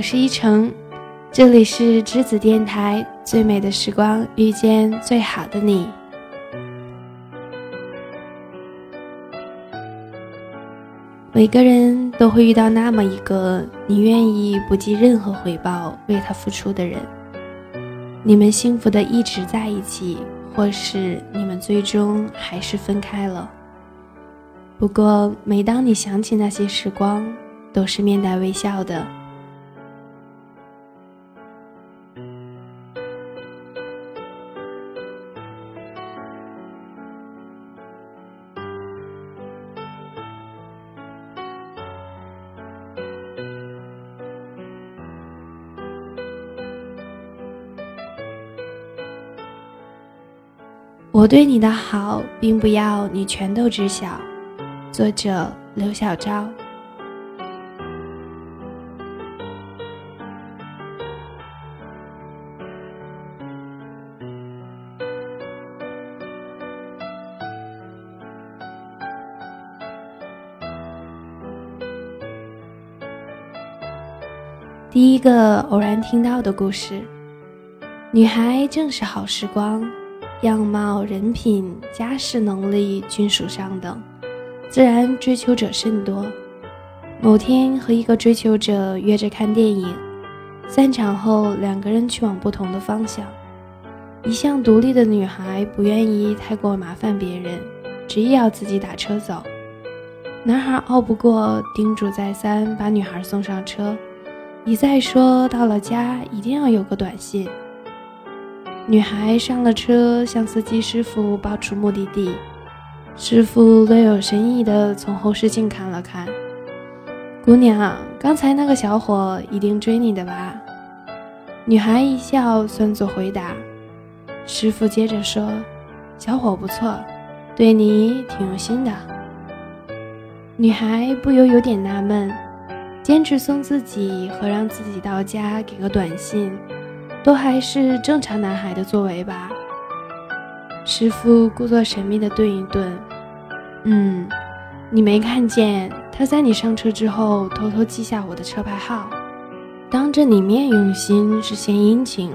我是依晨，这里是栀子电台。最美的时光，遇见最好的你。每个人都会遇到那么一个你愿意不计任何回报为他付出的人，你们幸福的一直在一起，或是你们最终还是分开了。不过，每当你想起那些时光，都是面带微笑的。我对你的好，并不要你全都知晓。作者：刘小昭。第一个偶然听到的故事，女孩正是好时光。样貌、人品、家世能力均属上等，自然追求者甚多。某天和一个追求者约着看电影，散场后两个人去往不同的方向。一向独立的女孩不愿意太过麻烦别人，执意要自己打车走。男孩拗不过，叮嘱再三把女孩送上车，一再说到了家一定要有个短信。女孩上了车，向司机师傅报出目的地。师傅略有深意地从后视镜看了看，姑娘，刚才那个小伙一定追你的吧？女孩一笑，算作回答。师傅接着说：“小伙不错，对你挺用心的。”女孩不由有点纳闷，坚持送自己和让自己到家给个短信。都还是正常男孩的作为吧。师傅故作神秘的顿一顿，嗯，你没看见他在你上车之后偷偷记下我的车牌号，当着你面用心是献殷勤，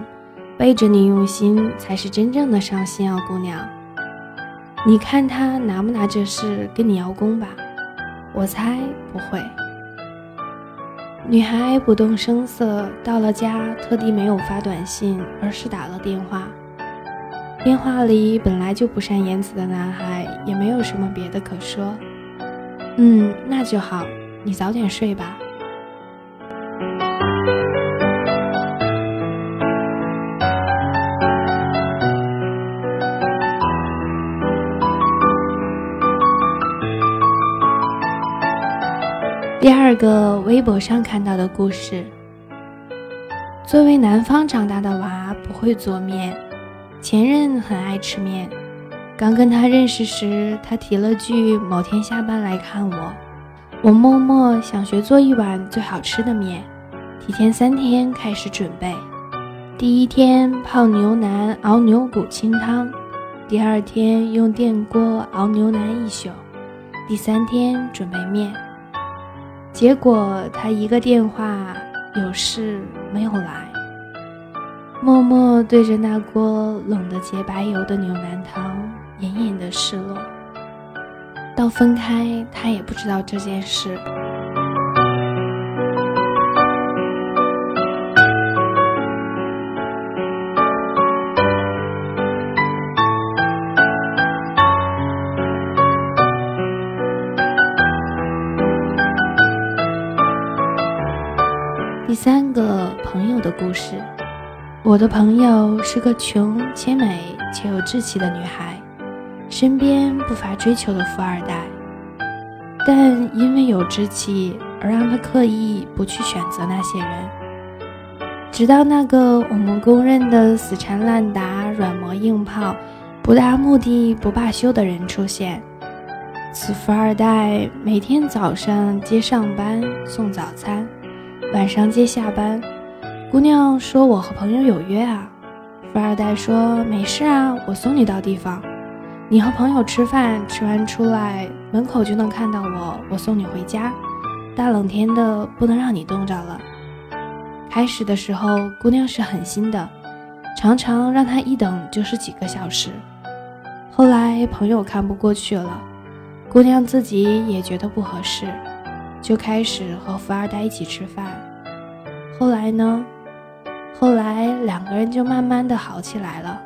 背着你用心才是真正的上心啊，姑娘。你看他拿不拿这事跟你邀功吧？我猜不会。女孩不动声色，到了家，特地没有发短信，而是打了电话。电话里本来就不善言辞的男孩，也没有什么别的可说。嗯，那就好，你早点睡吧。第二个微博上看到的故事。作为南方长大的娃，不会做面。前任很爱吃面。刚跟他认识时，他提了句某天下班来看我。我默默想学做一碗最好吃的面，提前三天开始准备。第一天泡牛腩熬牛骨清汤，第二天用电锅熬牛腩一宿，第三天准备面。结果他一个电话有事没有来，默默对着那锅冷得洁白油的牛腩汤，隐隐的失落。到分开，他也不知道这件事。第三个朋友的故事。我的朋友是个穷且美且有志气的女孩，身边不乏追求的富二代，但因为有志气而让她刻意不去选择那些人。直到那个我们公认的死缠烂打、软磨硬泡、不达目的不罢休的人出现，此富二代每天早上接上班送早餐。晚上接下班，姑娘说：“我和朋友有约啊。”富二代说：“没事啊，我送你到地方。你和朋友吃饭，吃完出来门口就能看到我，我送你回家。大冷天的，不能让你冻着了。”开始的时候，姑娘是狠心的，常常让他一等就是几个小时。后来朋友看不过去了，姑娘自己也觉得不合适，就开始和富二代一起吃饭。后来呢？后来两个人就慢慢的好起来了。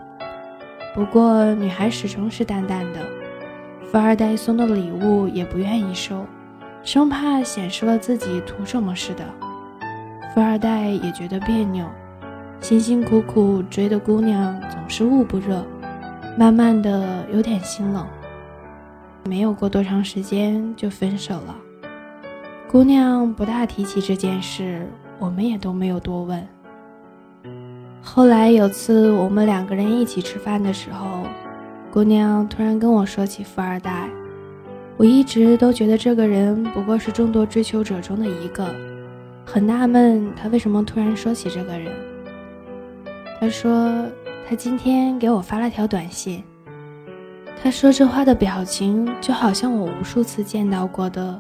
不过女孩始终是淡淡的，富二代送的礼物也不愿意收，生怕显示了自己图什么似的。富二代也觉得别扭，辛辛苦苦追的姑娘总是捂不热。慢慢的有点心冷，没有过多长时间就分手了。姑娘不大提起这件事，我们也都没有多问。后来有次我们两个人一起吃饭的时候，姑娘突然跟我说起富二代，我一直都觉得这个人不过是众多追求者中的一个，很纳闷他为什么突然说起这个人。他说。他今天给我发了条短信。他说这话的表情，就好像我无数次见到过的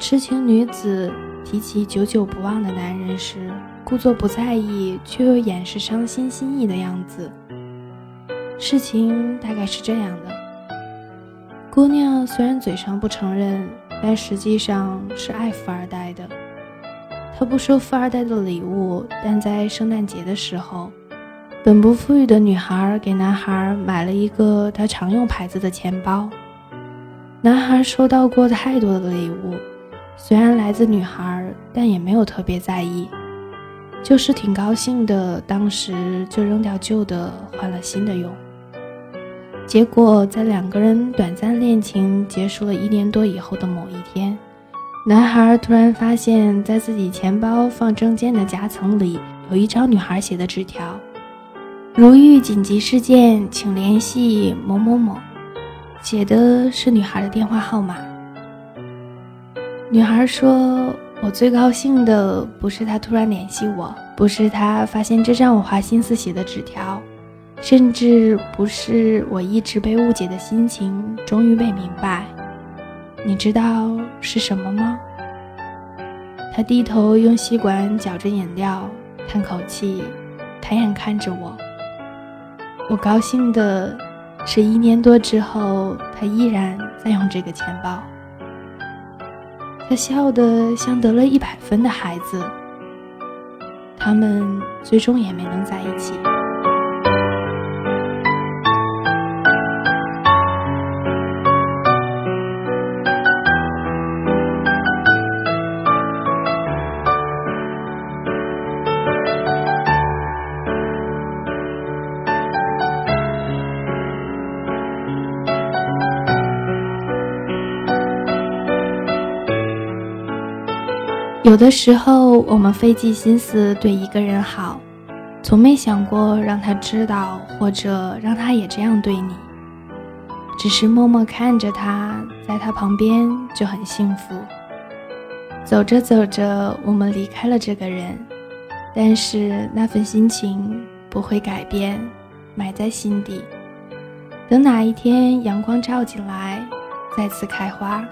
痴情女子提起久久不忘的男人时，故作不在意却又掩饰伤心心意的样子。事情大概是这样的：姑娘虽然嘴上不承认，但实际上是爱富二代的。她不收富二代的礼物，但在圣诞节的时候。本不富裕的女孩给男孩买了一个她常用牌子的钱包。男孩收到过太多的礼物，虽然来自女孩，但也没有特别在意，就是挺高兴的。当时就扔掉旧的，换了新的用。结果在两个人短暂恋情结束了一年多以后的某一天，男孩突然发现，在自己钱包放证件的夹层里，有一张女孩写的纸条。如遇紧急事件，请联系某某某。写的是女孩的电话号码。女孩说：“我最高兴的不是他突然联系我，不是他发现这张我花心思写的纸条，甚至不是我一直被误解的心情终于被明白。你知道是什么吗？”他低头用吸管搅着饮料，叹口气，抬眼看着我。我高兴的是，一年多之后，他依然在用这个钱包。他笑得像得了一百分的孩子。他们最终也没能在一起。有的时候，我们费尽心思对一个人好，从没想过让他知道，或者让他也这样对你。只是默默看着他，在他旁边就很幸福。走着走着，我们离开了这个人，但是那份心情不会改变，埋在心底。等哪一天阳光照进来，再次开花。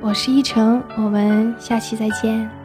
我是依晨，我们下期再见。